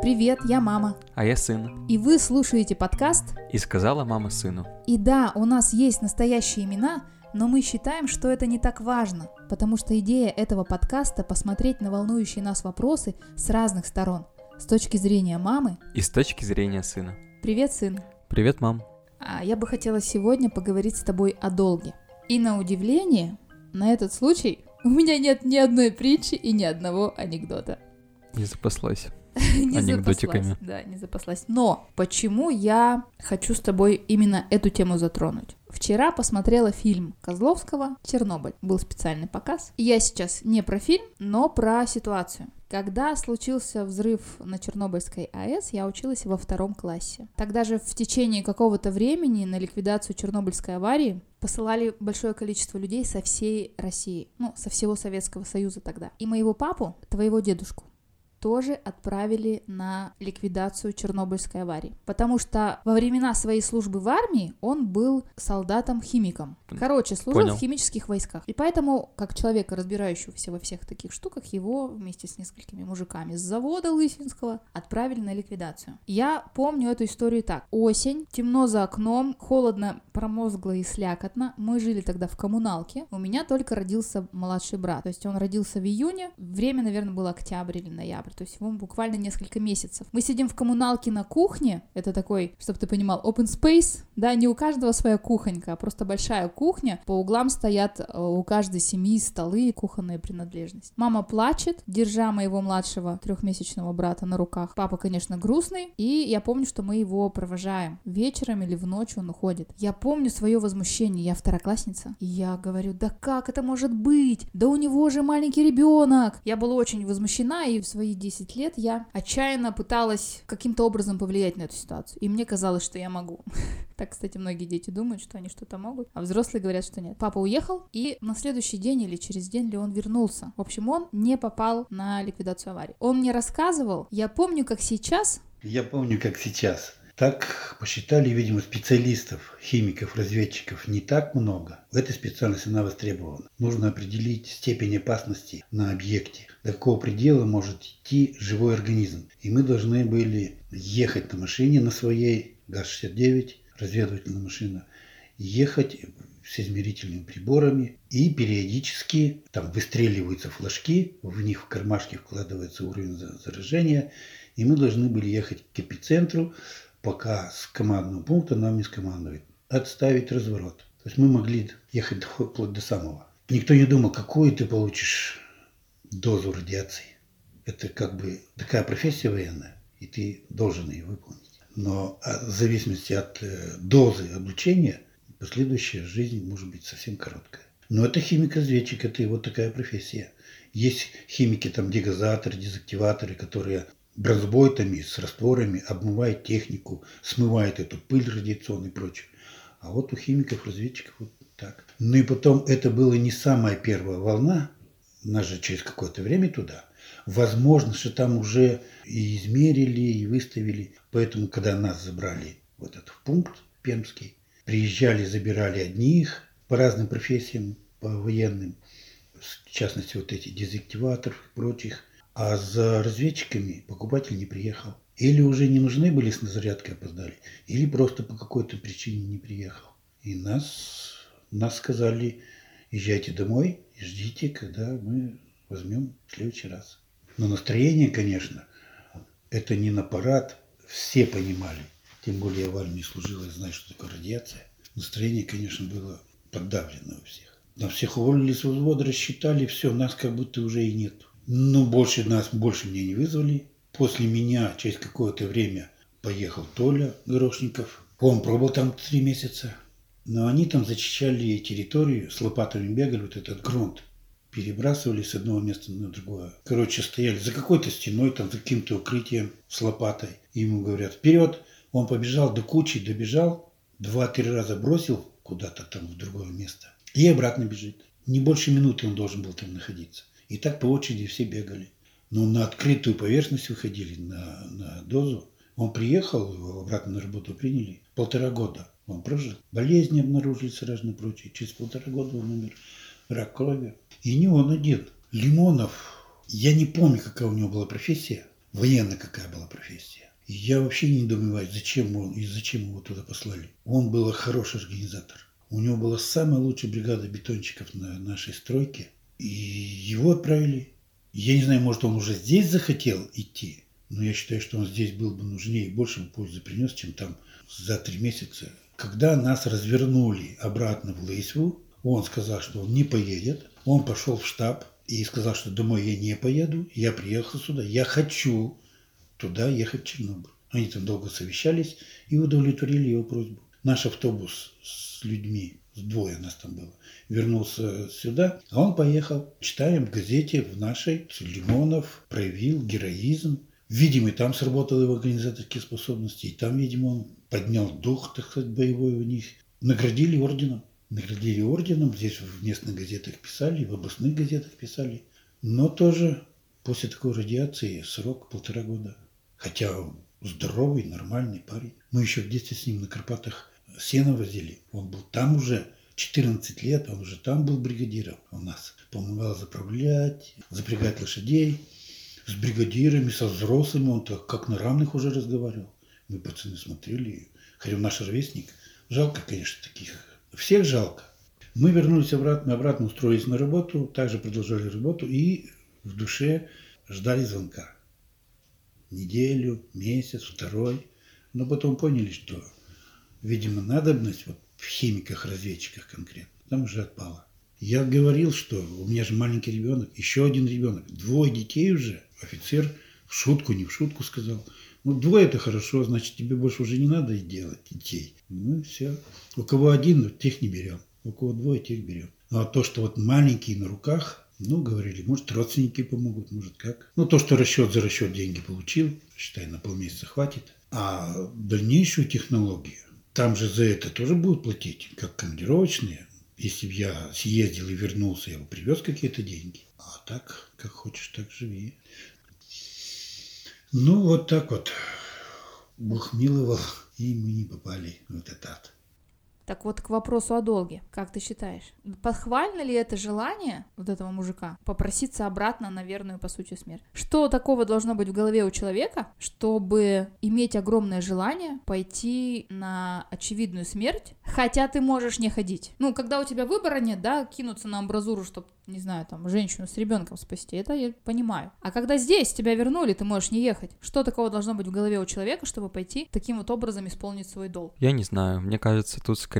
Привет, я мама. А я сын. И вы слушаете подкаст. И сказала мама сыну. И да, у нас есть настоящие имена, но мы считаем, что это не так важно, потому что идея этого подкаста посмотреть на волнующие нас вопросы с разных сторон. С точки зрения мамы. И с точки зрения сына. Привет, сын. Привет, мам. А я бы хотела сегодня поговорить с тобой о долге. И на удивление, на этот случай у меня нет ни одной притчи и ни одного анекдота. Не запаслась. не Анекдотиками. запаслась. Да, не запаслась. Но почему я хочу с тобой именно эту тему затронуть? Вчера посмотрела фильм Козловского «Чернобыль». Был специальный показ. Я сейчас не про фильм, но про ситуацию. Когда случился взрыв на Чернобыльской АЭС, я училась во втором классе. Тогда же в течение какого-то времени на ликвидацию Чернобыльской аварии посылали большое количество людей со всей России, ну, со всего Советского Союза тогда. И моего папу, твоего дедушку, тоже отправили на ликвидацию Чернобыльской аварии. Потому что во времена своей службы в армии он был солдатом-химиком. Короче, служил Понял. в химических войсках. И поэтому, как человека, разбирающегося во всех таких штуках, его вместе с несколькими мужиками с завода Лысинского отправили на ликвидацию. Я помню эту историю так. Осень, темно за окном, холодно, промозгло и слякотно. Мы жили тогда в коммуналке. У меня только родился младший брат. То есть он родился в июне. Время, наверное, было октябрь или ноябрь. То есть ему буквально несколько месяцев. Мы сидим в коммуналке на кухне. Это такой, чтобы ты понимал, open space. Да, не у каждого своя кухонька, а просто большая кухня. По углам стоят э, у каждой семьи столы и кухонные принадлежности. Мама плачет, держа моего младшего трехмесячного брата на руках. Папа, конечно, грустный. И я помню, что мы его провожаем. Вечером или в ночь он уходит. Я помню свое возмущение. Я второклассница. И я говорю, да как это может быть? Да у него же маленький ребенок. Я была очень возмущена, и в свои 10 лет я отчаянно пыталась каким-то образом повлиять на эту ситуацию. И мне казалось, что я могу. Так, кстати, многие дети думают, что они что-то могут, а взрослые говорят, что нет. Папа уехал, и на следующий день или через день ли он вернулся. В общем, он не попал на ликвидацию аварии. Он мне рассказывал, я помню, как сейчас, Я помню, как сейчас. Так посчитали, видимо, специалистов, химиков, разведчиков не так много. Эта специальность, она востребована. Нужно определить степень опасности на объекте, до какого предела может идти живой организм. И мы должны были ехать на машине на своей ГАЗ-69, разведывательная машина, ехать с измерительными приборами и периодически там выстреливаются флажки, в них в кармашке вкладывается уровень за- заражения, и мы должны были ехать к эпицентру, пока с командного пункта нам не скомандует отставить разворот. То есть мы могли ехать вплоть до самого. Никто не думал, какую ты получишь дозу радиации. Это как бы такая профессия военная, и ты должен ее выполнить. Но а, в зависимости от э, дозы облучения, последующая жизнь может быть совсем короткая. Но это химик-разведчик, это его такая профессия. Есть химики, там, дегазаторы, дезактиваторы, которые бронзбойтами с растворами обмывают технику, смывают эту пыль радиационную и прочее. А вот у химиков-разведчиков вот так. Ну и потом, это была не самая первая волна, нас же через какое-то время туда. Возможно, что там уже и измерили, и выставили. Поэтому, когда нас забрали вот этот пункт пермский, приезжали, забирали одних по разным профессиям, по военным, в частности, вот эти дезактиваторов и прочих. А за разведчиками покупатель не приехал. Или уже не нужны были с зарядкой опоздали, или просто по какой-то причине не приехал. И нас, нас сказали, езжайте домой и ждите, когда мы возьмем в следующий раз. Но настроение, конечно, это не на парад. Все понимали. Тем более я в армии служил, я знаю, что такое радиация. Настроение, конечно, было подавлено у всех. На всех уволили с взвода, рассчитали, все, нас как будто уже и нет. Ну, больше нас, больше меня не вызвали. После меня через какое-то время поехал Толя Горошников. Он пробыл там три месяца. Но они там зачищали территорию, с лопатами бегали, вот этот грунт. Перебрасывали с одного места на другое. Короче, стояли за какой-то стеной, там, за каким-то укрытием с лопатой. И ему говорят, вперед! Он побежал до кучи, добежал, два-три раза бросил куда-то там в другое место. И обратно бежит. Не больше минуты он должен был там находиться. И так по очереди все бегали. Но на открытую поверхность выходили, на, на дозу. Он приехал, его обратно на работу приняли. Полтора года он прожил. Болезни обнаружили сразу на прочее. Через полтора года он умер рак крови. И не он один. Лимонов, я не помню, какая у него была профессия, военная какая была профессия. И я вообще не недоумеваю, зачем он и зачем его туда послали. Он был хороший организатор. У него была самая лучшая бригада бетонщиков на нашей стройке. И его отправили. Я не знаю, может, он уже здесь захотел идти, но я считаю, что он здесь был бы нужнее и больше пользы принес, чем там за три месяца. Когда нас развернули обратно в Лейсву, он сказал, что он не поедет. Он пошел в штаб и сказал, что домой я не поеду. Я приехал сюда. Я хочу туда ехать в Чернобыль. Они там долго совещались и удовлетворили его просьбу. Наш автобус с людьми, с двое нас там было, вернулся сюда, а он поехал. Читаем в газете в нашей, Лимонов проявил героизм. Видимо, и там сработали его организаторские способности, и там, видимо, он поднял дух, так сказать, боевой у них. Наградили орденом. Наградили орденом, здесь в местных газетах писали, в областных газетах писали. Но тоже после такой радиации срок полтора года. Хотя здоровый, нормальный парень. Мы еще в детстве с ним на Карпатах сено возили. Он был там уже 14 лет, он уже там был бригадиром у нас. Помогал заправлять, запрягать лошадей. С бригадирами, со взрослыми он так как на равных уже разговаривал. Мы пацаны смотрели, хотя наш ровесник. Жалко, конечно, таких. Всех жалко. Мы вернулись обратно, обратно устроились на работу, также продолжали работу и в душе ждали звонка. Неделю, месяц, второй. Но потом поняли, что, видимо, надобность вот в химиках-разведчиках конкретно, там уже отпала. Я говорил, что у меня же маленький ребенок, еще один ребенок, двое детей уже. Офицер в шутку, не в шутку сказал. Ну, двое это хорошо, значит, тебе больше уже не надо делать детей. Ну, все. У кого один, тех не берем. У кого двое, тех берем. А то, что вот маленькие на руках, ну, говорили, может, родственники помогут, может, как. Ну, то, что расчет за расчет деньги получил, считай, на полмесяца хватит. А дальнейшую технологию, там же за это тоже будут платить, как командировочные. Если бы я съездил и вернулся, я бы привез какие-то деньги. А так, как хочешь, так живи. Ну, вот так вот. Бог миловал, и мы не попали в этот ад. Так вот, к вопросу о долге. Как ты считаешь, похвально ли это желание вот этого мужика попроситься обратно на верную, по сути, смерть? Что такого должно быть в голове у человека, чтобы иметь огромное желание пойти на очевидную смерть, хотя ты можешь не ходить? Ну, когда у тебя выбора нет, да, кинуться на амбразуру, чтобы не знаю, там, женщину с ребенком спасти, это я понимаю. А когда здесь тебя вернули, ты можешь не ехать. Что такого должно быть в голове у человека, чтобы пойти таким вот образом исполнить свой долг? Я не знаю, мне кажется, тут скорее,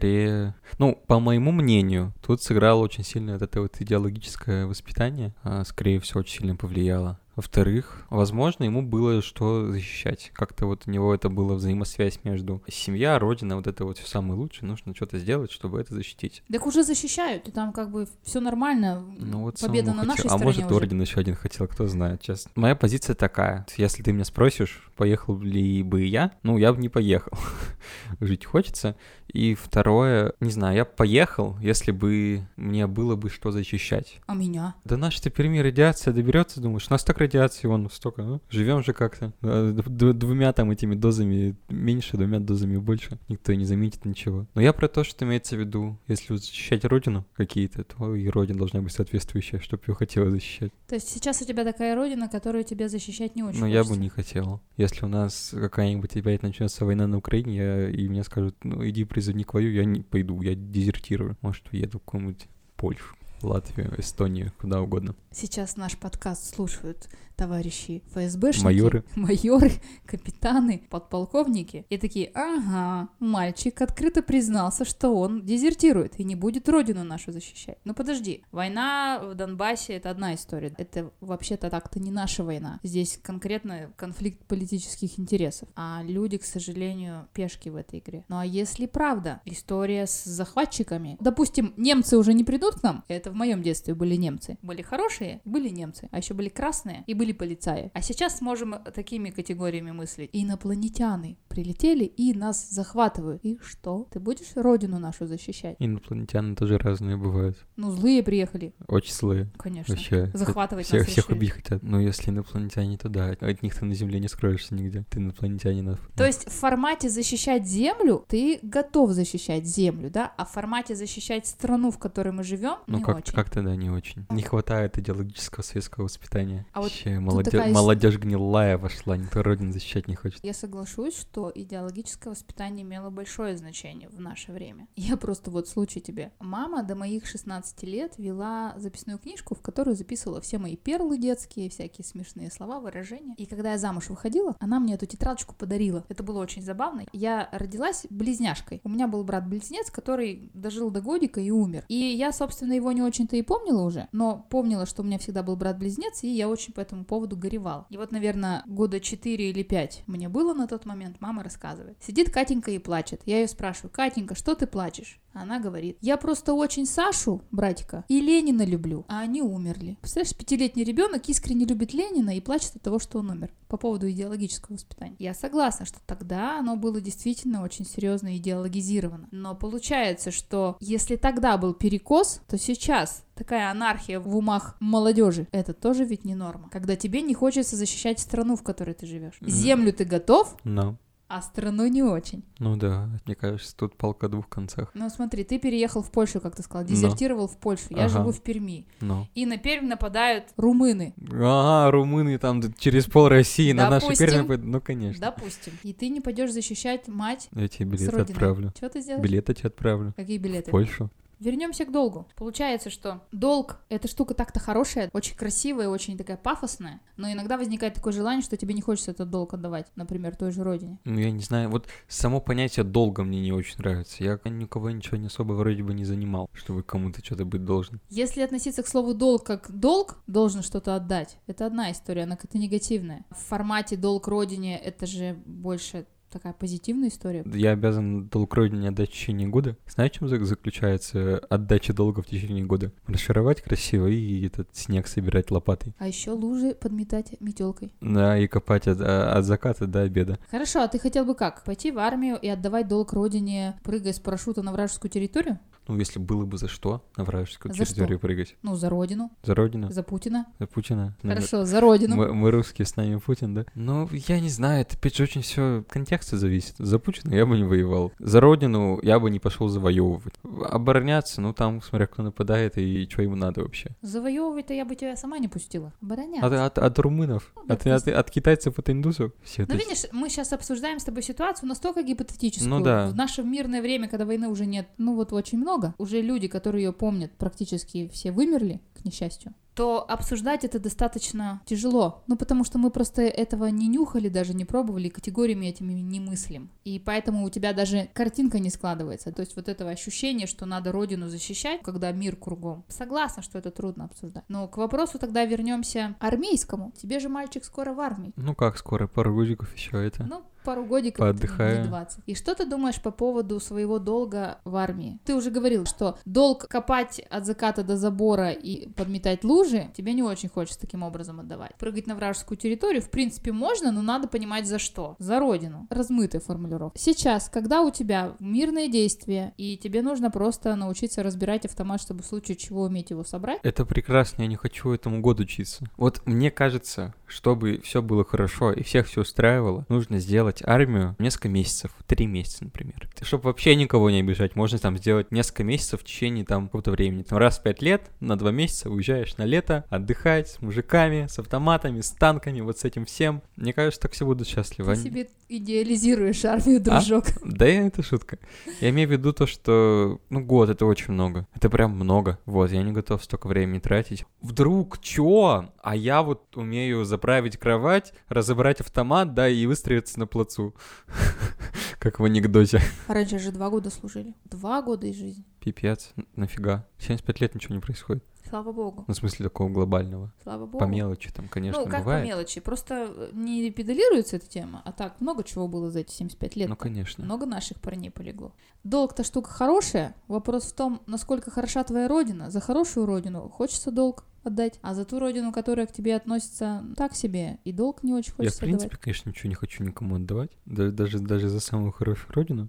ну, по моему мнению, тут сыграло очень сильно вот это вот идеологическое воспитание, а, скорее всего, очень сильно повлияло. Во-вторых, возможно, ему было что защищать. Как-то вот у него это была взаимосвязь между семья, родина, вот это вот все самое лучшее. Нужно что-то сделать, чтобы это защитить. Так уже защищают, и там как бы все нормально. Ну вот Победа на нашей хотел. А стороне может, уже. орден еще один хотел, кто знает, честно. Моя позиция такая. Если ты меня спросишь, поехал ли бы я, ну, я бы не поехал. Жить хочется. И второе, не знаю, я поехал, если бы мне было бы что защищать. А меня? Да наша теперь мир радиация доберется, думаешь, нас так радиации, вон столько, ну, живем же как-то. Д- Двумя там этими дозами меньше, двумя дозами больше. Никто и не заметит ничего. Но я про то, что имеется в виду, если вот защищать родину какие-то, то и родина должна быть соответствующая, чтобы ее хотела защищать. То есть сейчас у тебя такая родина, которую тебе защищать не очень Но я бы не хотел. Если у нас какая-нибудь опять начнется война на Украине, я- и мне скажут, ну иди призывник вою, я не пойду, я дезертирую. Может, уеду в какую-нибудь Польшу, Латвию, Эстонию, куда угодно. Сейчас наш подкаст слушают товарищи ФСБшники, Майоры. майоры, капитаны, подполковники. И такие, ага, мальчик открыто признался, что он дезертирует и не будет родину нашу защищать. Ну подожди, война в Донбассе это одна история. Это вообще-то так-то не наша война. Здесь конкретно конфликт политических интересов. А люди, к сожалению, пешки в этой игре. Ну а если правда, история с захватчиками, допустим, немцы уже не придут к нам, это в моем детстве были немцы. Были хорошие, были немцы, а еще были красные и были полицаи. А сейчас можем такими категориями мыслить. Инопланетяне прилетели и нас захватывают. И что? Ты будешь родину нашу защищать? Инопланетяне тоже разные бывают. Ну, злые приехали, Очень злые. конечно. Вообще. Захватывать Всех, нас всех решили. убить хотят. Но если инопланетяне, то да. От них ты на Земле не скроешься нигде. Ты инопланетянинов. То есть в формате защищать землю ты готов защищать землю, да? А в формате защищать страну, в которой мы живем, Ну, не как очень. Как-то да, не очень. Не хватает идеологического советского воспитания. А вот Вообще, тут молодежь, такая молодежь гнилая вошла, никто родину защищать не хочет. Я соглашусь, что идеологическое воспитание имело большое значение в наше время. Я просто вот случай тебе. Мама до моих 16 лет вела записную книжку, в которую записывала все мои перлы детские, всякие смешные слова, выражения. И когда я замуж выходила, она мне эту тетрадочку подарила. Это было очень забавно. Я родилась близняшкой. У меня был брат-близнец, который дожил до годика и умер. И я, собственно, его не очень-то и помнила уже, но помнила, что у меня всегда был брат-близнец, и я очень по этому поводу горевала. И вот, наверное, года 4 или 5 мне было на тот момент, мама рассказывает. Сидит Катенька и плачет. Я ее спрашиваю, Катенька, что ты плачешь? Она говорит, я просто очень Сашу, братика, и Ленина люблю, а они умерли. Представляешь, пятилетний ребенок искренне любит Ленина и плачет от того, что он умер. По поводу идеологического воспитания. Я согласна, что тогда оно было действительно очень серьезно идеологизировано. Но получается, что если тогда был перекос, то сейчас такая анархия в умах молодежи. Это тоже ведь не норма. Когда тебе не хочется защищать страну, в которой ты живешь. Мгм. Землю ты готов, Ну, а страну не очень. ну да, мне кажется, тут палка о двух концах. Ну смотри, ты переехал в Польшу, как ты сказал, дезертировал в Польшу. Я Ага. живу в Перми. Ну. И на Пермь нападают румыны, Ага, румыны там через пол России на Допустим. первые... Ну, конечно. допустим. И ты не пойдешь защищать мать Я тебе родины. отправлю. Что ты сделаешь? Билеты тебе отправлю. Какие В билеты? Польшу. Вернемся к долгу. Получается, что долг — эта штука так-то хорошая, очень красивая, очень такая пафосная, но иногда возникает такое желание, что тебе не хочется этот долг отдавать, например, той же родине. Ну, я не знаю, вот само понятие долга мне не очень нравится. Я никого ничего не особо вроде бы не занимал, чтобы кому-то что-то быть должен. Если относиться к слову долг как долг, должен что-то отдать, это одна история, она как-то негативная. В формате долг родине это же больше такая позитивная история. Я обязан долг родине отдать в течение года. Знаешь, чем зак- заключается отдача долга в течение года? Расшаровать красиво и этот снег собирать лопатой. А еще лужи подметать метелкой. Да, и копать от, а- от заката до обеда. Хорошо, а ты хотел бы как? Пойти в армию и отдавать долг родине, прыгая с парашюта на вражескую территорию? Ну, если было бы за что на вражескую За территорию прыгать. Ну, за родину, За родину? за Путина. За Путина? Ну, Хорошо, за родину. Мы, мы русские, с нами Путин, да? Ну, я не знаю, это опять же очень все контекста зависит. За Путина я бы не воевал. За родину я бы не пошел завоевывать. Обороняться, ну там, смотря кто нападает и что ему надо вообще. Завоевывать-то я бы тебя сама не пустила. Обороняться. От, от, от румынов, Ну, от, от, от китайцев, от индусов. Все Ну, видишь, мы сейчас обсуждаем с тобой ситуацию настолько гипотетическую. Ну да. В наше мирное время, когда войны уже нет, ну вот очень много, уже люди, которые ее помнят, практически все вымерли, к несчастью, то обсуждать это достаточно тяжело. Ну, потому что мы просто этого не нюхали, даже не пробовали, категориями этими не мыслим. И поэтому у тебя даже картинка не складывается. То есть вот этого ощущения, что надо родину защищать, когда мир кругом. Согласна, что это трудно обсуждать. Но к вопросу тогда вернемся армейскому. Тебе же мальчик скоро в армии. Ну как, скоро пару годиков еще это. Ну, пару годиков, Поотдыхаю. не 20. И что ты думаешь по поводу своего долга в армии? Ты уже говорил, что долг копать от заката до забора и подметать лужи тебе не очень хочется таким образом отдавать. Прыгать на вражескую территорию, в принципе, можно, но надо понимать за что. За родину. Размытая формулировка. Сейчас, когда у тебя мирные действия, и тебе нужно просто научиться разбирать автомат, чтобы в случае чего уметь его собрать, Это прекрасно, я не хочу этому году учиться. Вот мне кажется, чтобы все было хорошо и всех все устраивало, нужно сделать армию несколько месяцев, три месяца, например. Чтобы вообще никого не обижать, можно там сделать несколько месяцев в течение там какого-то времени. Там раз в пять лет, на два месяца уезжаешь на лето, отдыхать с мужиками, с автоматами, с танками, вот с этим всем. Мне кажется, так все будут счастливы. ты себе идеализируешь армию, дружок. Да, это шутка. Я имею в виду то, что, ну, год это очень много. Это прям много. Вот, я не готов столько времени тратить. Вдруг чё? А я вот умею заправить кровать, разобрать автомат, да, и выстроиться на плацу. Как в анекдоте. Раньше же два года служили. Два года из жизни. Пипец, нафига? 75 лет ничего не происходит. Слава богу. Ну, в смысле такого глобального. Слава богу. По мелочи там, конечно, ну, как бывает. по мелочи? Просто э, не педалируется эта тема, а так много чего было за эти 75 лет. Ну, конечно. Много наших парней полегло. Долг-то штука хорошая. Вопрос в том, насколько хороша твоя родина. За хорошую родину хочется долг отдать, а за ту родину, которая к тебе относится, так себе, и долг не очень Я, в хочется принципе, отдавать. конечно, ничего не хочу никому отдавать. Да- даже, даже за самую хорошую родину.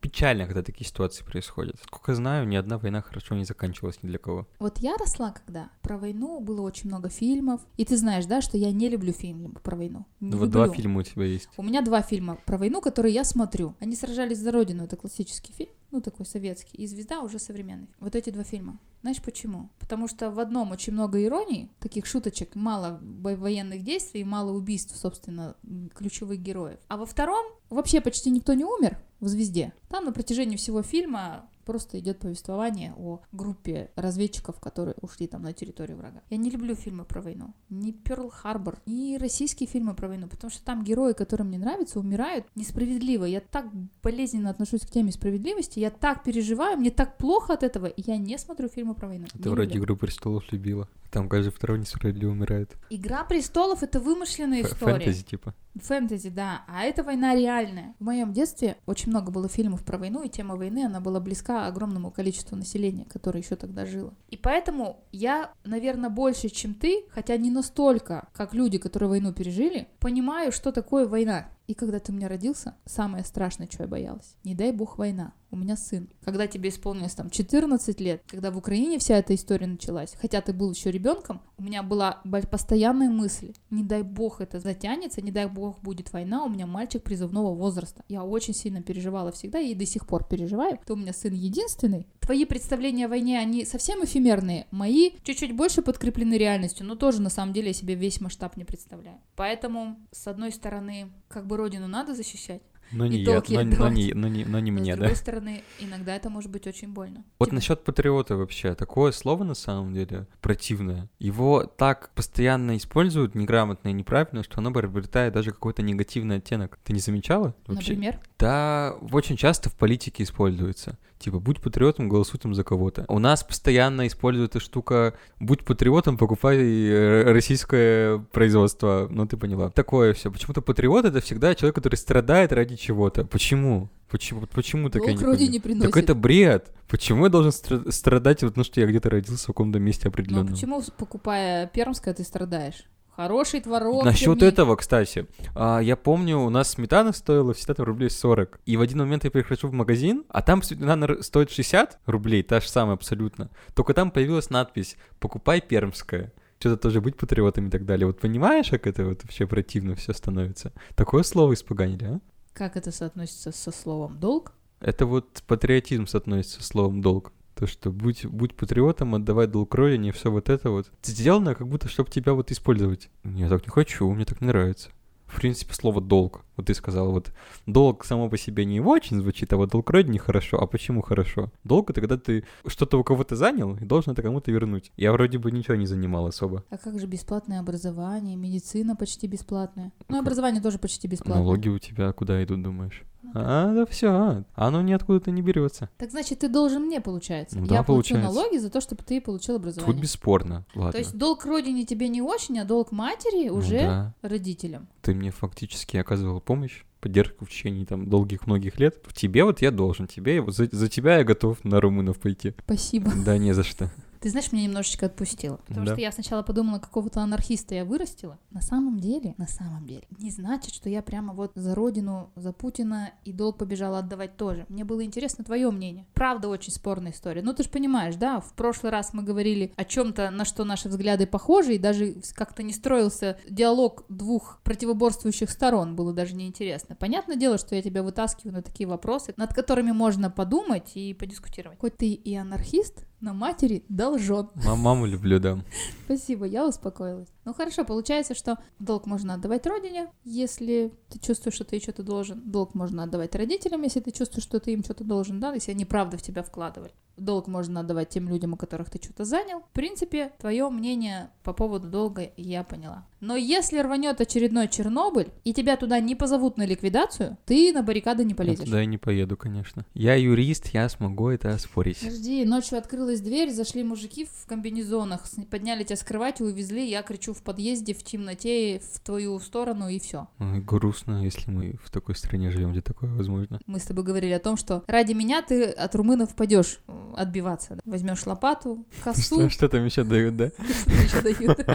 Печально, когда такие ситуации происходят. Сколько знаю, ни одна война хорошо не заканчивалась ни для кого. Вот я росла, когда про войну было очень много фильмов. И ты знаешь, да, что я не люблю фильмы про войну. Не Ну, вот два фильма у тебя есть. У меня два фильма про войну, которые я смотрю. Они сражались за родину, это классический фильм. Ну такой советский, и «Звезда» уже современный. Вот эти два фильма. Знаешь почему? Потому что в одном очень много ироний, таких шуточек, мало военных действий, мало убийств, собственно, ключевых героев. А во втором вообще почти никто не умер в «Звезде». Там на протяжении всего фильма Просто идет повествование о группе разведчиков, которые ушли там на территорию врага. Я не люблю фильмы про войну. Ни Перл Харбор, ни российские фильмы про войну, потому что там герои, которые мне нравятся, умирают несправедливо. Я так болезненно отношусь к теме справедливости, я так переживаю, мне так плохо от этого, и я не смотрю фильмы про войну. Ты вроде люблю. «Игру престолов» любила. Там каждый второй несправедливо умирает. «Игра престолов» — это вымышленная Ф- история. Фэнтези, типа. Фэнтези, да. А эта война реальная. В моем детстве очень много было фильмов про войну, и тема войны, она была близка огромному количеству населения, которое еще тогда жило. И поэтому я, наверное, больше, чем ты, хотя не настолько, как люди, которые войну пережили, понимаю, что такое война. И когда ты у меня родился, самое страшное, что я боялась, не дай бог война, у меня сын. Когда тебе исполнилось там 14 лет, когда в Украине вся эта история началась, хотя ты был еще ребенком, у меня была постоянная мысль, не дай бог это затянется, не дай бог будет война, у меня мальчик призывного возраста. Я очень сильно переживала всегда и до сих пор переживаю. Ты у меня сын единственный. Твои представления о войне, они совсем эфемерные. Мои чуть-чуть больше подкреплены реальностью, но тоже на самом деле я себе весь масштаб не представляю. Поэтому, с одной стороны, как бы родину надо защищать, но не я, но, но, не, но, не, но не но мне, да. С другой стороны, иногда это может быть очень больно. Вот типа... насчет патриота вообще, такое слово на самом деле противное. Его так постоянно используют неграмотно и неправильно, что оно приобретает даже какой-то негативный оттенок. Ты не замечала? Вообще? Например? Да, очень часто в политике используется. Типа, будь патриотом, голосуй там за кого-то. У нас постоянно используют эта штука, будь патриотом, покупай э, российское производство. Ну, ты поняла. Такое все. Почему-то патриот — это всегда человек, который страдает ради чего-то. Почему? Почему, почему так я не не приносит. Так это бред. Почему я должен страдать, потому что я где-то родился в каком-то месте определенном? Ну, почему, покупая пермское, ты страдаешь? Хороший творог. Насчет этого, кстати, а, я помню, у нас сметана стоила всегда рублей 40. И в один момент я прихожу в магазин, а там сметана стоит 60 рублей, та же самая абсолютно. Только там появилась надпись «Покупай пермское» что-то тоже быть патриотом и так далее. Вот понимаешь, как это вот вообще противно все становится? Такое слово испоганили, а? Как это соотносится со словом «долг»? Это вот патриотизм соотносится со словом «долг». То, что будь, будь патриотом, отдавай долг родине, все вот это вот. Сделано как будто, чтобы тебя вот использовать. Я так не хочу, мне так не нравится. В принципе, слово «долг». Вот ты сказал, вот долг само по себе не очень звучит, а вот долг родине хорошо. А почему хорошо? Долг — это когда ты что-то у кого-то занял и должен это кому-то вернуть. Я вроде бы ничего не занимал особо. А как же бесплатное образование, медицина почти бесплатная? Ну, образование тоже почти бесплатное. Налоги у тебя куда идут, думаешь? А, да все, оно ниоткуда-то не берется. Так значит, ты должен мне, получается. Ну, да, Я получается. плачу налоги за то, чтобы ты получил образование. Тут бесспорно, ладно. То есть долг родине тебе не очень, а долг матери Ну уже да. родителям. Ты мне фактически оказывал помощь, поддержку в течение там долгих многих лет. В тебе вот я должен, тебе вот за, за тебя я готов на румынов пойти. Спасибо. Да не за что. Ты знаешь, меня немножечко отпустило. Потому Да. что я сначала подумала, какого-то анархиста я вырастила. На самом деле, на самом деле, не значит, что я прямо вот за родину, за Путина и долг побежала отдавать тоже. Мне было интересно твое мнение. Правда, очень спорная история. Ну, ты же понимаешь, да, в прошлый раз мы говорили о чем-то, на что наши взгляды похожи, и даже как-то не строился диалог двух противоборствующих сторон, было даже неинтересно. Понятное дело, что я тебя вытаскиваю на такие вопросы, над которыми можно подумать и подискутировать. Хоть ты и анархист, на матери должен. Ма- Маму люблю, да. Спасибо, я успокоилась. Ну хорошо, получается, что долг можно отдавать родине, если ты чувствуешь, что ты что-то должен. Долг можно отдавать родителям, если ты чувствуешь, что ты им что-то должен, да, если они правда в тебя вкладывали. Долг можно отдавать тем людям, у которых ты что-то занял. В принципе, твое мнение по поводу долга я поняла. Но если рванет очередной Чернобыль, и тебя туда не позовут на ликвидацию, ты на баррикады не Я полезешь. туда и не поеду, конечно. Я юрист, я смогу это оспорить. Подожди, ночью открылась дверь, зашли мужики в комбинезонах, подняли тебя с кровати, увезли, я кричу в подъезде в темноте в твою сторону и все. Грустно, если мы в такой стране живем, где такое возможно. Мы с тобой говорили о том, что ради меня ты от румынов пойдешь э, отбиваться. да. Возьмешь лопату, косу, Что, что там еще дают, да? что еще дают.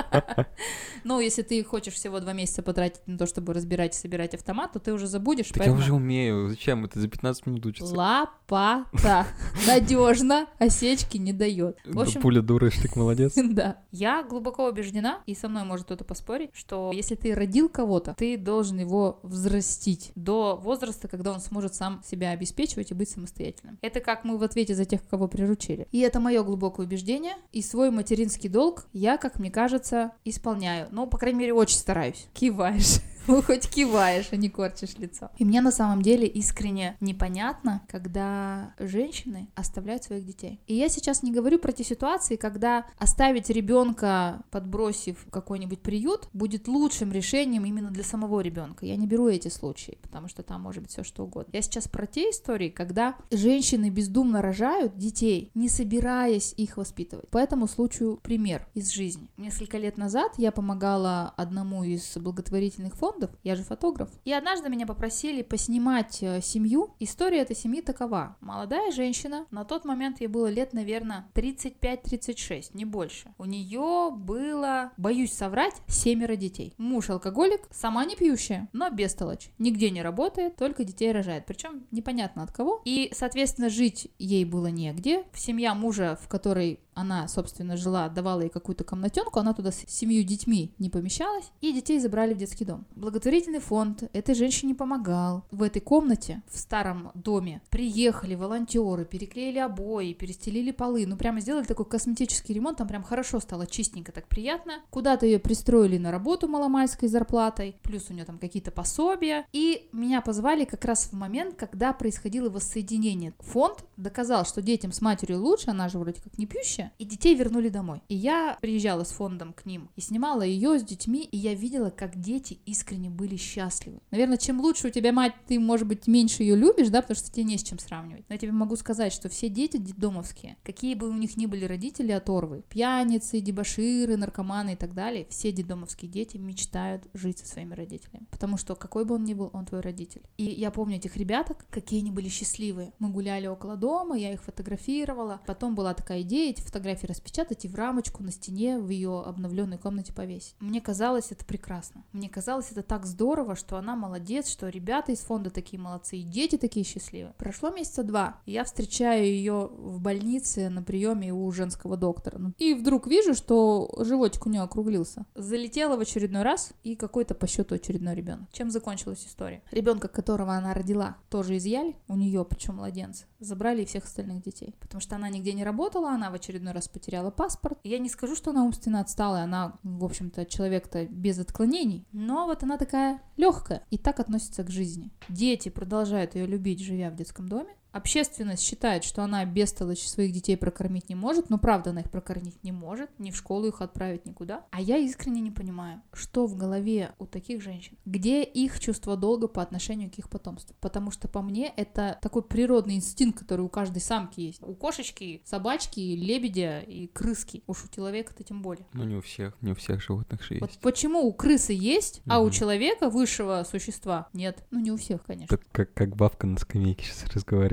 Но если ты хочешь всего два месяца потратить на то, чтобы разбирать и собирать автомат, то ты уже забудешь. Так я уже умею. Зачем это за 15 минут учиться? Лопата. Надежно, осечки не дает. Пуля дура, штык молодец. Да. Я глубоко убеждена, и со мной может кто-то поспорить, что если ты родил кого-то, ты должен его взрастить до возраста, когда он сможет сам себя обеспечивать и быть самостоятельным. Это как мы в ответе за тех, кого приручили. И это мое глубокое убеждение, и свой материнский долг я, как мне кажется, исполняю. Ну, по крайней мере, очень стараюсь. Киваешь. Ну, хоть киваешь, а не корчишь лицо. И мне на самом деле искренне непонятно, когда женщины оставляют своих детей. И я сейчас не говорю про те ситуации, когда оставить ребенка, подбросив какой-нибудь приют, будет лучшим решением именно для самого ребенка. Я не беру эти случаи, потому что там может быть все что угодно. Я сейчас про те истории, когда женщины бездумно рожают детей, не собираясь их воспитывать. По этому случаю пример из жизни. Несколько лет назад я помогала одному из благотворительных фондов, я же фотограф, и однажды меня попросили поснимать э, семью. История этой семьи такова. Молодая женщина, на тот момент ей было лет, наверное, 35-36, не больше. У нее было, боюсь соврать, семеро детей. Муж алкоголик, сама не пьющая, но бестолочь. Нигде не работает, только детей рожает. Причем непонятно от кого. И, соответственно, жить ей было негде. Семья мужа, в которой она, собственно, жила, давала ей какую-то комнатенку, она туда с семью детьми не помещалась, и детей забрали в детский дом. Благотворительный фонд этой женщине помогал. В этой комнате, в старом доме, приехали волонтеры, переклеили обои, перестелили полы, ну прямо сделали такой косметический ремонт, там прям хорошо стало, чистенько, так приятно. Куда-то ее пристроили на работу маломальской зарплатой, плюс у нее там какие-то пособия, и меня позвали как раз в момент, когда происходило воссоединение. Фонд доказал, что детям с матерью лучше, она же вроде как не пьющая, и детей вернули домой. И я приезжала с фондом к ним и снимала ее с детьми, и я видела, как дети искренне были счастливы. Наверное, чем лучше у тебя мать, ты, может быть, меньше ее любишь, да, потому что тебе не с чем сравнивать. Но я тебе могу сказать, что все дети детдомовские, какие бы у них ни были родители оторвы, пьяницы, дебоширы, наркоманы и так далее, все детдомовские дети мечтают жить со своими родителями. Потому что какой бы он ни был, он твой родитель. И я помню этих ребяток, какие они были счастливые. Мы гуляли около дома, я их фотографировала. Потом была такая идея эти фотографии распечатать и в рамочку на стене в ее обновленной комнате повесить. Мне казалось это прекрасно. Мне казалось это так здорово, что она молодец, что ребята из фонда такие молодцы, и дети такие счастливые. Прошло месяца два, я встречаю ее в больнице на приеме у женского доктора. Ну, И вдруг вижу, что животик у нее округлился. Залетела в очередной раз, и какой-то по счету очередной ребенок. Чем закончилась история? Ребенка, которого она родила, тоже изъяли, у нее, причем младенца, забрали и всех остальных детей. Потому что она нигде не работала, она в очередной раз потеряла паспорт. Я не скажу, что она умственно отсталая, она, в общем-то, человек-то без отклонений, но вот она такая легкая и так относится к жизни. Дети продолжают ее любить, живя в детском доме. Общественность считает, что она бестолочь своих детей прокормить не может, но правда она их прокормить не может, ни в школу их отправить никуда. А я искренне не понимаю, что в голове у таких женщин, где их чувство долга по отношению к их потомству. Потому что по мне это такой природный инстинкт, который у каждой самки есть. У кошечки, собачки, лебедя и крыски. Уж у человека-то тем более. Ну, не у всех, не у всех животных же Вот есть. почему у крысы есть, а у человека, высшего существа, нет? Ну, не у всех, конечно. Так как, как бабка на скамейке сейчас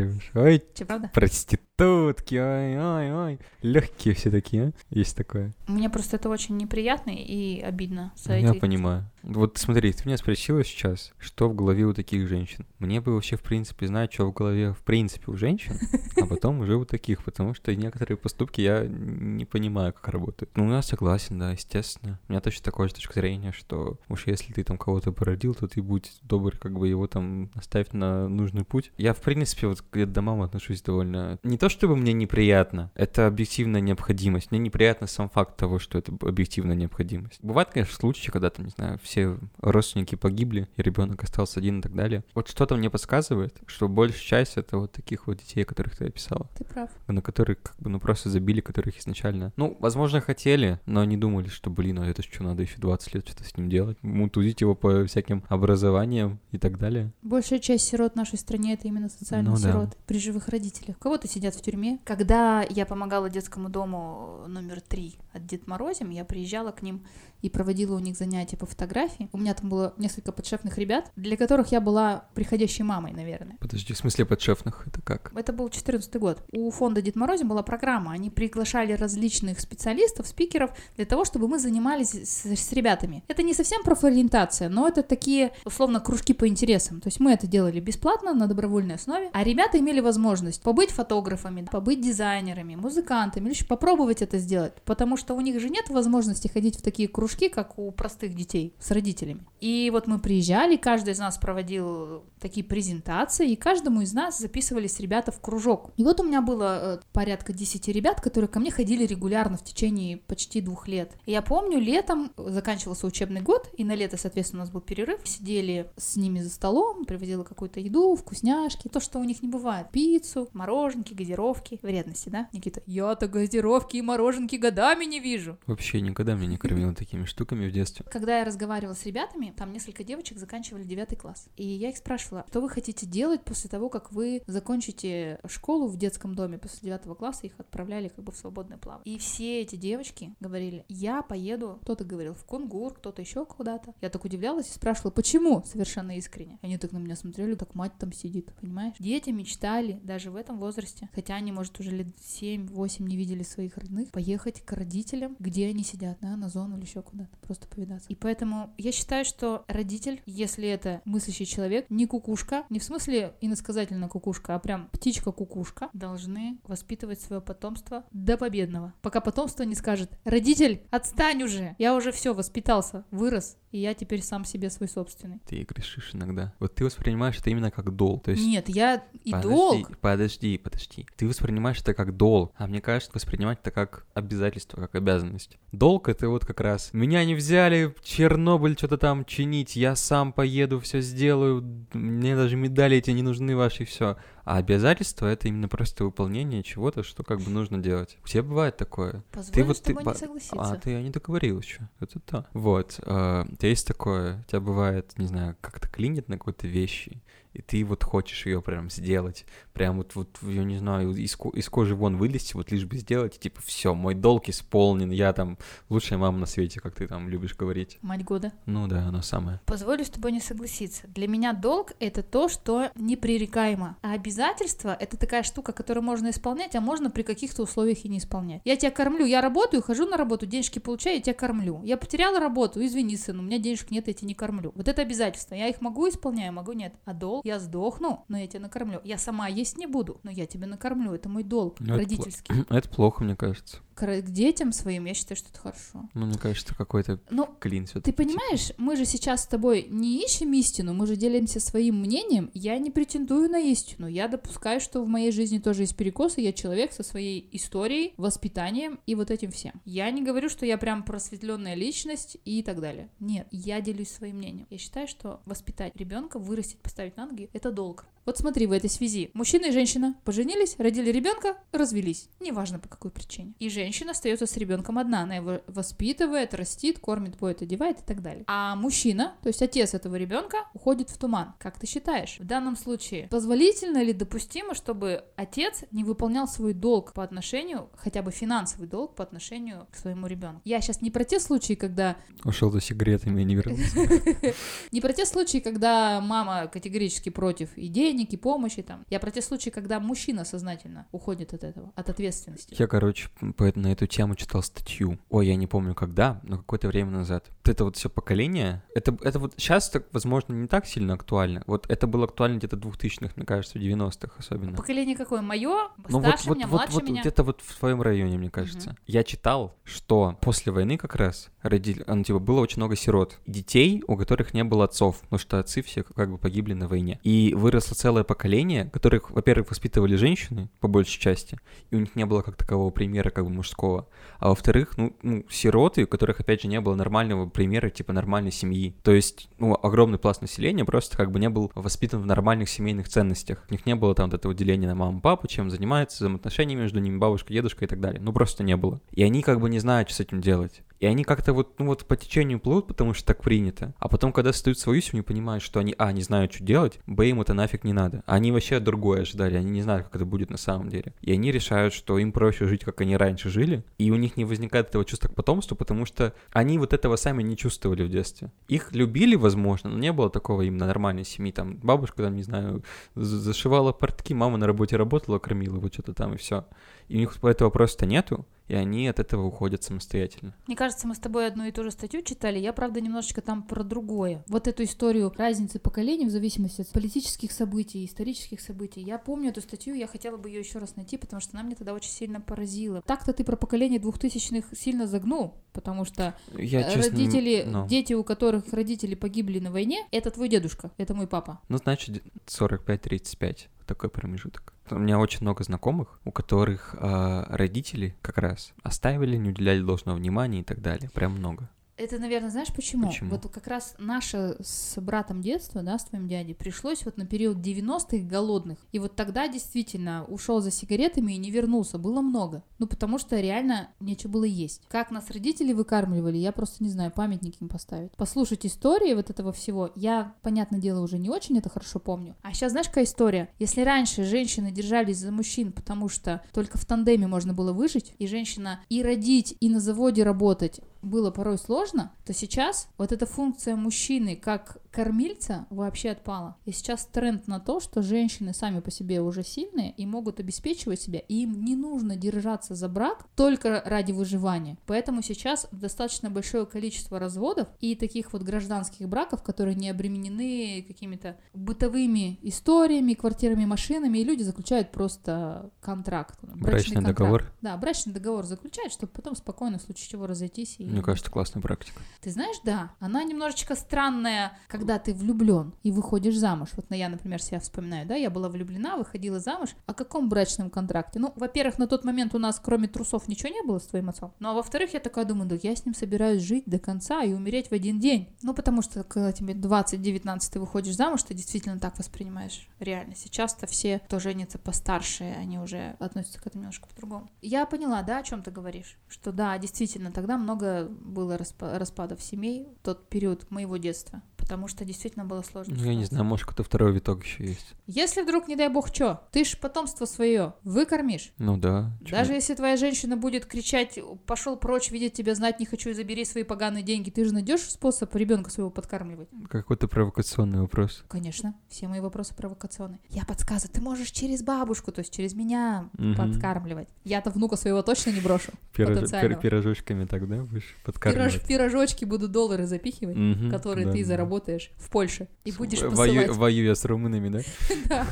разговариваешь. Ой, проститутки, ой, ой, ой. Легкие все такие, а? Есть такое. Мне просто это очень неприятно и обидно за Я эти- понимаю. Вот смотри, ты меня спросила сейчас, что в голове у таких женщин. Мне бы вообще, в принципе, знать, что в голове, в принципе, у женщин, а потом уже у таких, потому что некоторые поступки я не понимаю, как работают. Ну, я согласен, да, естественно. У меня точно такое же точка зрения, что уж если ты там кого-то породил, то ты будь добр, как бы его там наставить на нужный путь. Я, в принципе, вот к домам отношусь довольно... Не то чтобы мне неприятно, это объективная необходимость. Мне неприятно сам факт того, что это объективная необходимость. Бывают, конечно, случаи, когда там, не знаю, все родственники погибли, и ребенок остался один и так далее. Вот что-то мне подсказывает, что большая часть это вот таких вот детей, которых ты описала, Ты прав. на которых как бы ну просто забили, которых изначально, ну, возможно, хотели, но не думали, что, блин, а это что, надо еще 20 лет что-то с ним делать, мутузить его по всяким образованиям и так далее. Большая часть сирот в нашей стране это именно социальные Ну да. сироты при живых родителях. Кого-то сидят в тюрьме. Когда я помогала детскому дому номер три от Дед Морозем, я приезжала к ним и проводила у них занятия по фотографии. У меня там было несколько подшефных ребят, для которых я была приходящей мамой, наверное. Подожди, в смысле подшефных? Это как? Это был 14 год. У фонда Дед Морозем была программа. Они приглашали различных специалистов, спикеров для того, чтобы мы занимались с, с ребятами. Это не совсем профориентация, но это такие, условно, кружки по интересам. То есть мы это делали бесплатно, на добровольной основе, а ребята имели возможность побыть фотографами, побыть дизайнерами, музыкантами, еще попробовать это сделать, потому что у них же нет возможности ходить в такие кружки, как у простых детей с родителями. И вот мы приезжали, каждый из нас проводил такие презентации, и каждому из нас записывались ребята в кружок. И вот у меня было э, порядка 10 ребят, которые ко мне ходили регулярно в течение почти двух лет. И я помню, летом заканчивался учебный год, и на лето, соответственно, у нас был перерыв. Сидели с ними за столом, привозила какую-то еду, вкусняшки, то, что у них не бывает. Пиццу, мороженки, газировки. Вредности, да, Никита? Я-то газировки и мороженки годами не вижу. Вообще никогда меня не кормила такими штуками в детстве. Когда я разговаривала с ребятами, там несколько девочек заканчивали девятый класс. И я их спрашивала, что вы хотите делать после того, как вы закончите школу в детском доме после девятого класса, их отправляли как бы в свободное плавание. И все эти девочки говорили, я поеду, кто-то говорил в Кунгур, кто-то еще куда-то. Я так удивлялась и спрашивала, почему? Совершенно искренне. Они так на меня смотрели, так мать там сидит, понимаешь? Дети мечтали даже в этом возрасте, хотя они, может, уже лет 7-8 не видели своих родных, поехать к родителям, где они сидят, да, на зону или еще куда-то, просто повидаться. И поэтому я считаю, что родитель, если это мыслящий человек, не кукушка, не в смысле иносказательно кукушка, а прям птичка-кукушка, должны воспитывать свое потомство до победного. Пока потомство не скажет, родитель, отстань уже, я уже все воспитался, вырос, и я теперь сам себе свой собственный. Ты грешишь иногда. Вот ты воспринимаешь это именно как долг. То есть... Нет, я и подожди, долг. Подожди, подожди. Ты воспринимаешь это как долг, а мне кажется, воспринимать это как обязательство, как обязанность. Долг — это вот как раз «меня не взяли в Чернобыль что-то там чинить, я сам поеду, все сделаю, мне даже медали эти не нужны ваши, все». А обязательство — это именно просто выполнение чего-то, что как бы нужно делать. У тебя бывает такое. Позволю вот с тобой по- не согласиться. А, ты я не договорил еще. Это то. Вот. э, есть такое, у тебя бывает, не знаю, как-то клинит на какой-то вещи, и ты вот хочешь ее прям сделать, прям вот, вот я не знаю, из, из кожи вон вылезти, вот лишь бы сделать, и типа, все, мой долг исполнен, я там лучшая мама на свете, как ты там любишь говорить. Мать года. Ну да, оно самое. Позволю с тобой не согласиться. Для меня долг — это то, что непререкаемо. А обязательство — это такая штука, которую можно исполнять, а можно при каких-то условиях и не исполнять. Я тебя кормлю, я работаю, хожу на работу, денежки получаю, я тебя кормлю. Я потеряла работу, извини, сын, у меня денежек нет, я тебя не кормлю. Вот это обязательство. Я их могу исполняю, могу нет. А долг? Я сдохну, но я тебя накормлю. Я сама есть не буду, но я тебя накормлю. Это мой долг Ну, родительский. Это плохо, мне кажется. К, к детям своим я считаю, что это хорошо. Ну, мне кажется, какой-то Ну, клин все Ты понимаешь, мы же сейчас с тобой не ищем истину, мы же делимся своим мнением. Я не претендую на истину. Я допускаю, что в моей жизни тоже есть перекосы. Я человек со своей историей, воспитанием и вот этим всем. Я не говорю, что я прям просветленная личность и так далее. Нет, я делюсь своим мнением. Я считаю, что воспитать ребенка, вырастить, поставить на ноги это долг. Вот смотри в этой связи. Мужчина и женщина поженились, родили ребенка, развелись. Неважно по какой причине. И женщина остается с ребенком одна. Она его воспитывает, растит, кормит, поет, одевает и так далее. А мужчина, то есть отец этого ребенка, уходит в туман. Как ты считаешь? В данном случае позволительно или допустимо, чтобы отец не выполнял свой долг по отношению, хотя бы финансовый долг по отношению к своему ребенку? Я сейчас не про те случаи, когда Ушел за сигаретами и не вернулся. не про те случаи, когда мама категорически против и денег, и помощи там. Я про те случаи, когда мужчина сознательно уходит от этого, от ответственности. Я, короче, на эту тему читал статью. Ой, я не помню когда, но какое-то время назад. Вот это вот все поколение, это, это вот сейчас, так, возможно, не так сильно актуально. Вот это было актуально где-то в 2000-х, мне кажется, в 90-х особенно. Поколение какое? Мое? Ну Старше вот, меня, вот, младше вот меня? где-то вот в твоем районе, мне кажется. Я читал, что после войны как раз родили, ну, типа, было очень много сирот. Детей, у которых не было отцов, потому что отцы все как бы погибли на войне. И выросло целое поколение, которых, во-первых, воспитывали женщины, по большей части, и у них не было как такового примера как бы мужского. А во-вторых, ну, ну, сироты, у которых, опять же, не было нормального примера, типа, нормальной семьи. То есть, ну, огромный пласт населения просто как бы не был воспитан в нормальных семейных ценностях. У них не было там вот этого деления на маму, папу, чем занимаются, взаимоотношения между ними, бабушка, дедушка и так далее. Ну, просто не было. И они как бы не знают, что с этим делать. И они как-то вот, ну вот по течению плывут, потому что так принято. А потом, когда создают свою семью, понимают, что они, а, не знают, что делать, б, им это нафиг не надо. Они вообще другое ожидали, они не знают, как это будет на самом деле. И они решают, что им проще жить, как они раньше жили, и у них не возникает этого чувства к потомству, потому что они вот этого сами не чувствовали в детстве. Их любили, возможно, но не было такого именно нормальной семьи. Там бабушка, там, не знаю, зашивала портки, мама на работе работала, кормила вот что-то там и все. И у них этого просто нету, и они от этого уходят самостоятельно. Мне кажется, мы с тобой одну и ту же статью читали. Я, правда, немножечко там про другое. Вот эту историю разницы поколений в зависимости от политических событий, исторических событий. Я помню эту статью, я хотела бы ее еще раз найти, потому что она мне тогда очень сильно поразила. Так-то ты про поколение двухтысячных сильно загнул, потому что я, честно, родители, но... Ну. дети, у которых родители погибли на войне, это твой дедушка, это мой папа. Ну, значит, 45-35 такой промежуток. У меня очень много знакомых, у которых э, родители как раз оставили, не уделяли должного внимания и так далее. Прям много. Это, наверное, знаешь почему? почему? Вот как раз наше с братом детства, да, с твоим дядей, пришлось вот на период 90-х голодных. И вот тогда действительно ушел за сигаретами и не вернулся. Было много. Ну, потому что реально нечего было есть. Как нас родители выкармливали, я просто не знаю, памятник им поставить. Послушать истории вот этого всего, я, понятное дело, уже не очень это хорошо помню. А сейчас знаешь, какая история? Если раньше женщины держались за мужчин, потому что только в тандеме можно было выжить, и женщина и родить, и на заводе работать, было порой сложно, то сейчас вот эта функция мужчины как кормильца вообще отпала. И сейчас тренд на то, что женщины сами по себе уже сильные и могут обеспечивать себя, и им не нужно держаться за брак только ради выживания. Поэтому сейчас достаточно большое количество разводов и таких вот гражданских браков, которые не обременены какими-то бытовыми историями, квартирами, машинами, и люди заключают просто контракт. Брачный, брачный контракт. договор? Да, брачный договор заключают, чтобы потом спокойно в случае чего разойтись и мне кажется, классная практика. Ты знаешь, да. Она немножечко странная, когда ты влюблен и выходишь замуж. Вот я, например, себя вспоминаю, да, я была влюблена, выходила замуж. О каком брачном контракте? Ну, во-первых, на тот момент у нас кроме трусов ничего не было с твоим отцом. Ну, а во-вторых, я такая думаю, да я с ним собираюсь жить до конца и умереть в один день. Ну, потому что, когда тебе 20-19 ты выходишь замуж, ты действительно так воспринимаешь реальность. Сейчас-то все, кто женится постарше, они уже относятся к этому немножко по-другому. Я поняла, да, о чем ты говоришь? Что да, действительно, тогда много было распадов семей, тот период моего детства потому что действительно было сложно. Ну, я не знаю, может, какой-то второй виток еще есть. Если вдруг, не дай бог, что, ты ж потомство свое выкормишь. Ну да. Даже если твоя женщина будет кричать, пошел прочь, видеть тебя, знать не хочу и забери свои поганые деньги, ты же найдешь способ ребенка своего подкармливать? Какой-то провокационный вопрос. Конечно, все мои вопросы провокационные. Я подсказываю, ты можешь через бабушку, то есть через меня угу. подкармливать. Я-то внука своего точно не брошу. Пирож... Пирожочками тогда будешь подкармливать. Пирож... Пирожочки буду доллары запихивать, угу, которые да, ты заработал работаешь в Польше и будешь посылать... Воюя с румынами, да? Да,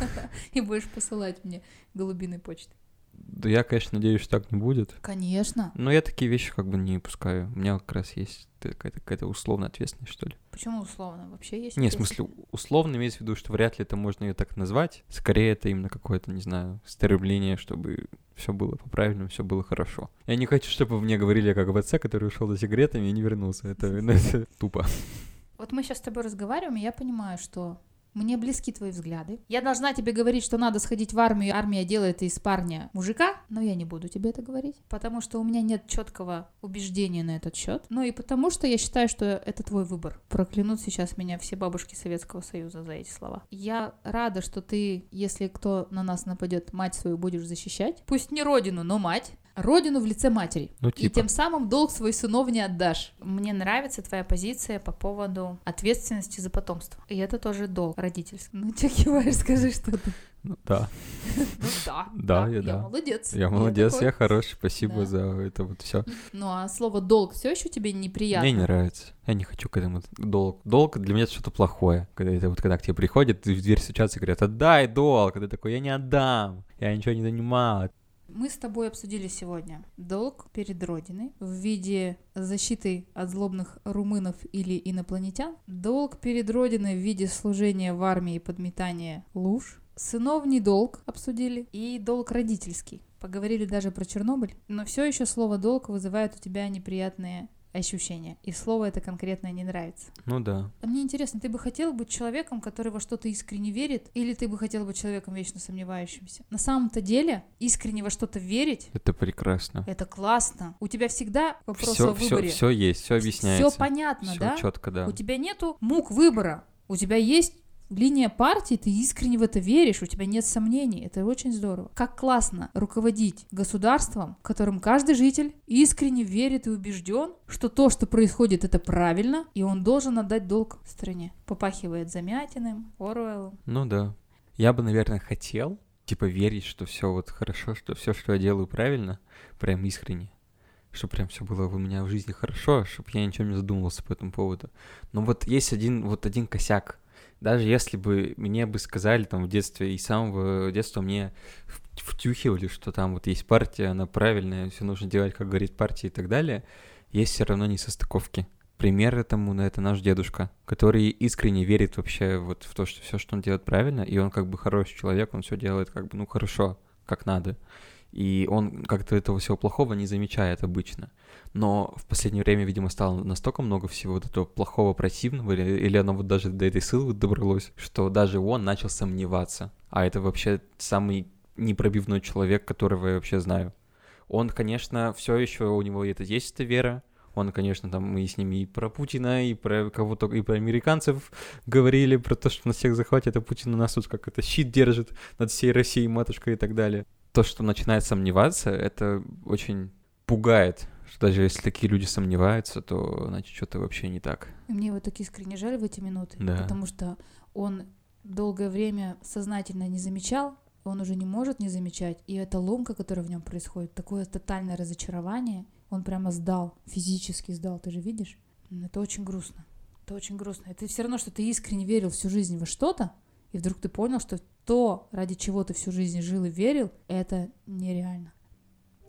и будешь посылать мне голубиной почты. Да я, конечно, надеюсь, что так не будет. Конечно. Но я такие вещи как бы не пускаю. У меня как раз есть какая-то, какая-то условная ответственность, что ли. Почему условно? Вообще есть Не, в смысле, условно имеется в виду, что вряд ли это можно ее так назвать. Скорее, это именно какое-то, не знаю, стремление, чтобы все было по-правильному, все было хорошо. Я не хочу, чтобы мне говорили как в отце, который ушел за сигаретами и не вернулся. Это тупо. Вот мы сейчас с тобой разговариваем, и я понимаю, что мне близки твои взгляды. Я должна тебе говорить, что надо сходить в армию, армия делает из парня мужика, но я не буду тебе это говорить, потому что у меня нет четкого убеждения на этот счет. Ну и потому что я считаю, что это твой выбор. Проклянут сейчас меня все бабушки Советского Союза за эти слова. Я рада, что ты, если кто на нас нападет, мать свою будешь защищать. Пусть не родину, но мать родину в лице матери. Ну, типа. И тем самым долг свой сынов не отдашь. Мне нравится твоя позиция по поводу ответственности за потомство. И это тоже долг родительский. Ну, че киваешь, скажи что-то. Ну да. Ну да. Да, я да. молодец. Я молодец, я хороший, спасибо за это вот все. Ну а слово долг все еще тебе неприятно? Мне не нравится. Я не хочу к этому долг. Долг для меня это что-то плохое. Когда это вот когда к тебе приходят, в дверь стучатся и говорят, отдай долг. Когда такой, я не отдам, я ничего не занимал. Мы с тобой обсудили сегодня долг перед Родиной в виде защиты от злобных румынов или инопланетян, долг перед Родиной в виде служения в армии и подметания луж, сыновний долг обсудили и долг родительский. Поговорили даже про Чернобыль, но все еще слово долг вызывает у тебя неприятные ощущение. И слово это конкретное не нравится. Ну да. А мне интересно, ты бы хотел быть человеком, который во что-то искренне верит, или ты бы хотел быть человеком вечно сомневающимся? На самом-то деле, искренне во что-то верить Это прекрасно. это классно. У тебя всегда вопрос Все, о все, выборе. все есть, все объясняется. Все понятно, Всё да? четко, да. У тебя нету мук выбора. У тебя есть линия партии, ты искренне в это веришь, у тебя нет сомнений. Это очень здорово. Как классно руководить государством, в котором каждый житель искренне верит и убежден, что то, что происходит, это правильно, и он должен отдать долг стране. Попахивает Замятиным, Оруэллом. Ну да. Я бы, наверное, хотел, типа, верить, что все вот хорошо, что все, что я делаю, правильно, прям искренне. Что прям все было у меня в жизни хорошо, чтобы я ничем не задумывался по этому поводу. Но вот есть один, вот один косяк. Даже если бы мне бы сказали там в детстве, и с самого детства мне втюхивали, что там вот есть партия, она правильная, все нужно делать, как говорит партия и так далее, есть все равно несостыковки. Пример этому, ну, это наш дедушка, который искренне верит вообще вот в то, что все, что он делает правильно, и он как бы хороший человек, он все делает как бы, ну, хорошо, как надо. И он как-то этого всего плохого не замечает обычно. Но в последнее время, видимо, стало настолько много всего вот этого плохого, противного, или, или оно вот даже до этой силы добралось, что даже он начал сомневаться. А это вообще самый непробивной человек, которого я вообще знаю. Он, конечно, все еще у него это есть эта вера. Он, конечно, там мы с ними и про Путина, и про кого-то, и про американцев говорили, про то, что нас всех захватит, а Путин у нас тут как это щит держит над всей Россией, матушкой и так далее. То, что начинает сомневаться, это очень пугает, что даже если такие люди сомневаются, то значит что-то вообще не так. Мне его так искренне жаль в эти минуты, Да. потому что он долгое время сознательно не замечал, он уже не может не замечать, и эта ломка, которая в нем происходит, такое тотальное разочарование, он прямо сдал, физически сдал, ты же видишь? Это очень грустно, это очень грустно. Это все равно, что ты искренне верил всю жизнь во что-то, и вдруг ты понял, что то, ради чего ты всю жизнь жил и верил, это нереально.